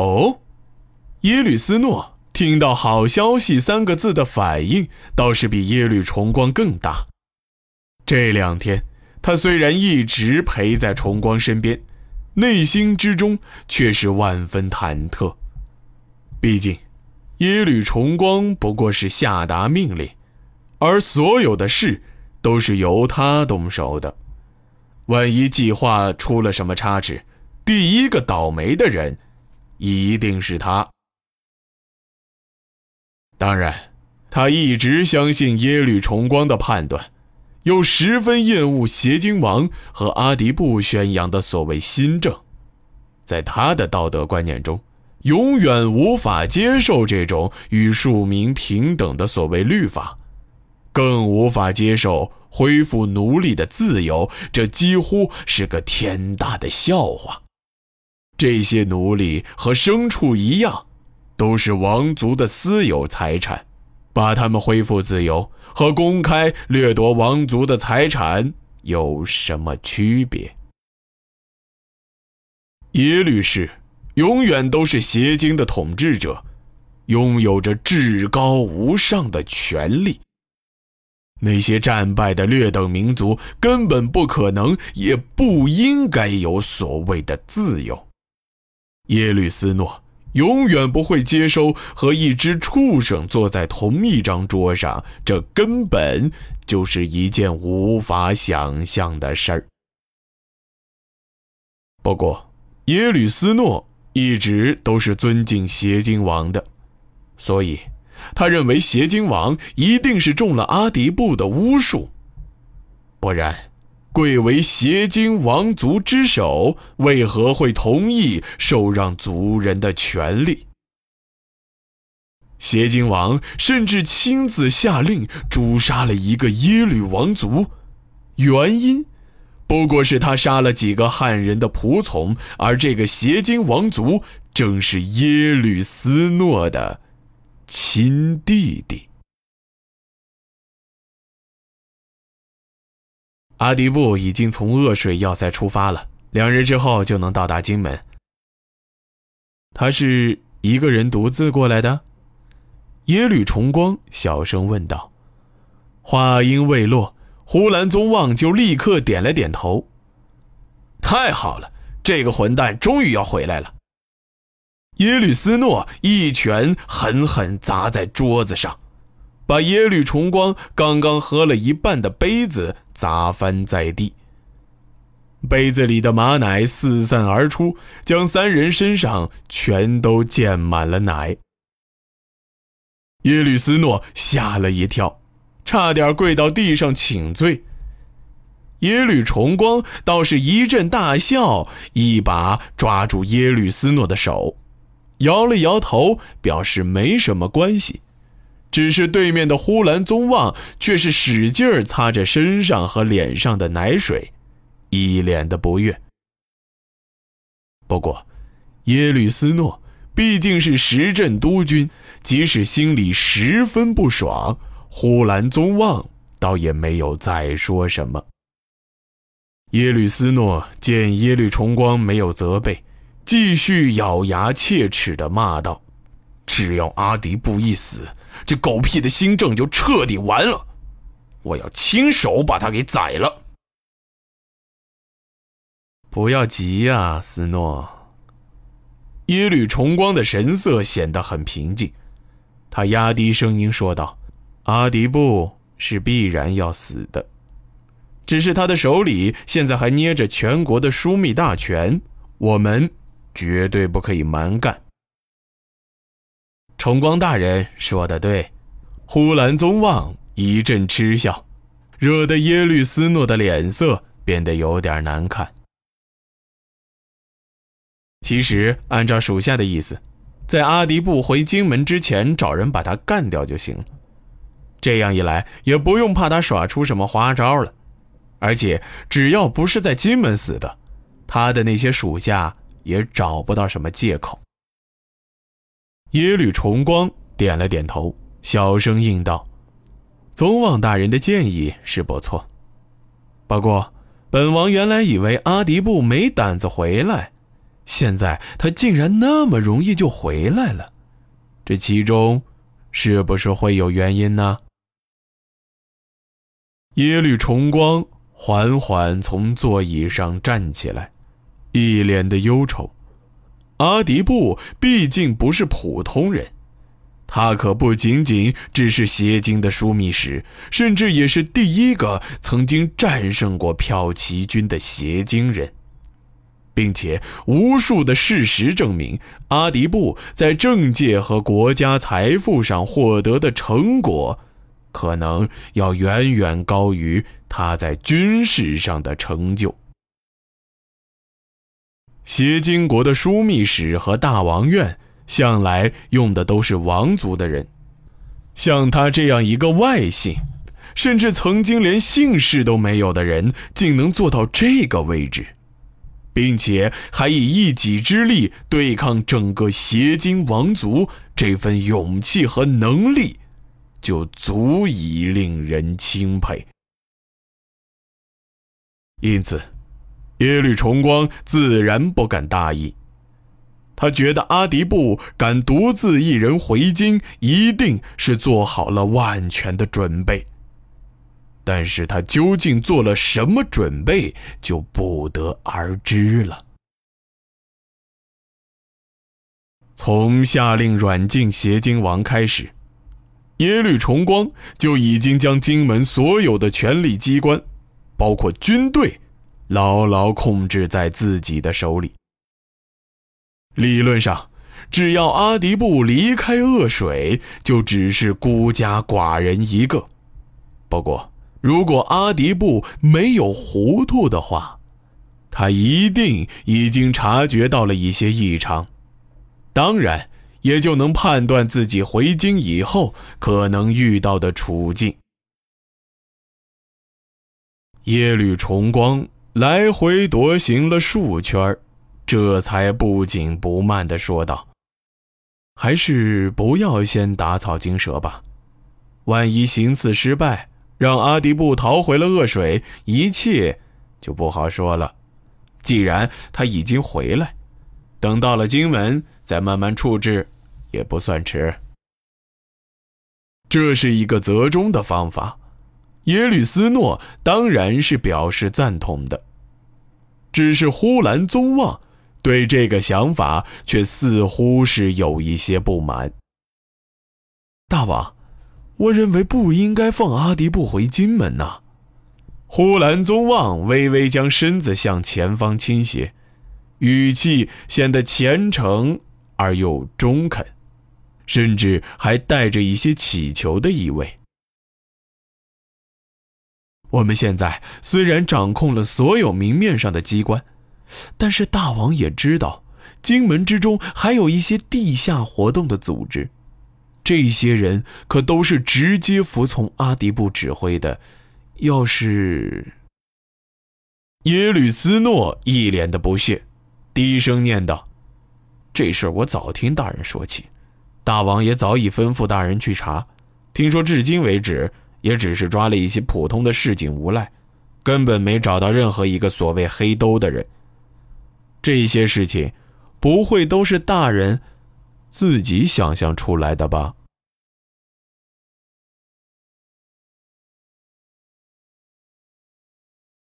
哦，耶律斯诺听到“好消息”三个字的反应，倒是比耶律重光更大。这两天，他虽然一直陪在重光身边，内心之中却是万分忐忑。毕竟，耶律重光不过是下达命令，而所有的事都是由他动手的。万一计划出了什么差池，第一个倒霉的人。一定是他。当然，他一直相信耶律重光的判断，又十分厌恶邪精王和阿迪布宣扬的所谓新政，在他的道德观念中，永远无法接受这种与庶民平等的所谓律法，更无法接受恢复奴隶的自由，这几乎是个天大的笑话。这些奴隶和牲畜一样，都是王族的私有财产，把他们恢复自由和公开掠夺王族的财产有什么区别？耶律氏永远都是邪经的统治者，拥有着至高无上的权力。那些战败的劣等民族根本不可能，也不应该有所谓的自由。耶律斯诺永远不会接收和一只畜生坐在同一张桌上，这根本就是一件无法想象的事儿。不过，耶律斯诺一直都是尊敬邪精王的，所以他认为邪精王一定是中了阿迪布的巫术，不然。贵为邪精王族之首，为何会同意受让族人的权利？邪精王甚至亲自下令诛杀了一个耶律王族，原因不过是他杀了几个汉人的仆从，而这个邪精王族正是耶律斯诺的亲弟弟。阿迪布已经从恶水要塞出发了，两日之后就能到达金门。他是一个人独自过来的？耶律重光小声问道。话音未落，呼兰宗望就立刻点了点头。太好了，这个混蛋终于要回来了。耶律斯诺一拳狠狠砸在桌子上。把耶律重光刚刚喝了一半的杯子砸翻在地，杯子里的马奶四散而出，将三人身上全都溅满了奶。耶律斯诺吓了一跳，差点跪到地上请罪。耶律重光倒是一阵大笑，一把抓住耶律斯诺的手，摇了摇头，表示没什么关系。只是对面的呼兰宗望却是使劲儿擦着身上和脸上的奶水，一脸的不悦。不过，耶律斯诺毕竟是时镇督军，即使心里十分不爽，呼兰宗望倒也没有再说什么。耶律斯诺见耶律重光没有责备，继续咬牙切齿地骂道：“只要阿迪布一死。”这狗屁的新政就彻底完了，我要亲手把他给宰了。不要急呀，斯诺。耶律重光的神色显得很平静，他压低声音说道：“阿迪布是必然要死的，只是他的手里现在还捏着全国的枢密大权，我们绝对不可以蛮干。”重光大人说的对，呼兰宗望一阵嗤笑，惹得耶律斯诺的脸色变得有点难看。其实按照属下的意思，在阿迪布回金门之前找人把他干掉就行了，这样一来也不用怕他耍出什么花招了，而且只要不是在金门死的，他的那些属下也找不到什么借口。耶律重光点了点头，小声应道：“宗望大人的建议是不错，不过本王原来以为阿迪布没胆子回来，现在他竟然那么容易就回来了，这其中是不是会有原因呢？耶律重光缓缓从座椅上站起来，一脸的忧愁。阿迪布毕竟不是普通人，他可不仅仅只是邪经的枢密使，甚至也是第一个曾经战胜过骠骑军的邪经人。并且，无数的事实证明，阿迪布在政界和国家财富上获得的成果，可能要远远高于他在军事上的成就。协金国的枢密使和大王院向来用的都是王族的人，像他这样一个外姓，甚至曾经连姓氏都没有的人，竟能做到这个位置。并且还以一己之力对抗整个邪金王族，这份勇气和能力，就足以令人钦佩。因此，耶律重光自然不敢大意。他觉得阿迪布敢独自一人回京，一定是做好了万全的准备。但是他究竟做了什么准备，就不得而知了。从下令软禁邪金王开始，耶律重光就已经将金门所有的权力机关，包括军队，牢牢控制在自己的手里。理论上，只要阿迪布离开恶水，就只是孤家寡人一个。不过，如果阿迪布没有糊涂的话，他一定已经察觉到了一些异常，当然也就能判断自己回京以后可能遇到的处境。耶律重光来回踱行了数圈，这才不紧不慢地说道：“还是不要先打草惊蛇吧，万一行刺失败。”让阿迪布逃回了恶水，一切就不好说了。既然他已经回来，等到了荆门再慢慢处置，也不算迟。这是一个折中的方法，耶律斯诺当然是表示赞同的。只是呼兰宗望对这个想法却似乎是有一些不满。大王。我认为不应该放阿迪布回金门呐。呼兰宗望微微将身子向前方倾斜，语气显得虔诚而又中肯，甚至还带着一些乞求的意味。我们现在虽然掌控了所有明面上的机关，但是大王也知道，金门之中还有一些地下活动的组织。这些人可都是直接服从阿迪布指挥的。要是耶律斯诺一脸的不屑，低声念道：“这事我早听大人说起，大王也早已吩咐大人去查。听说至今为止，也只是抓了一些普通的市井无赖，根本没找到任何一个所谓黑兜的人。这些事情，不会都是大人？”自己想象出来的吧。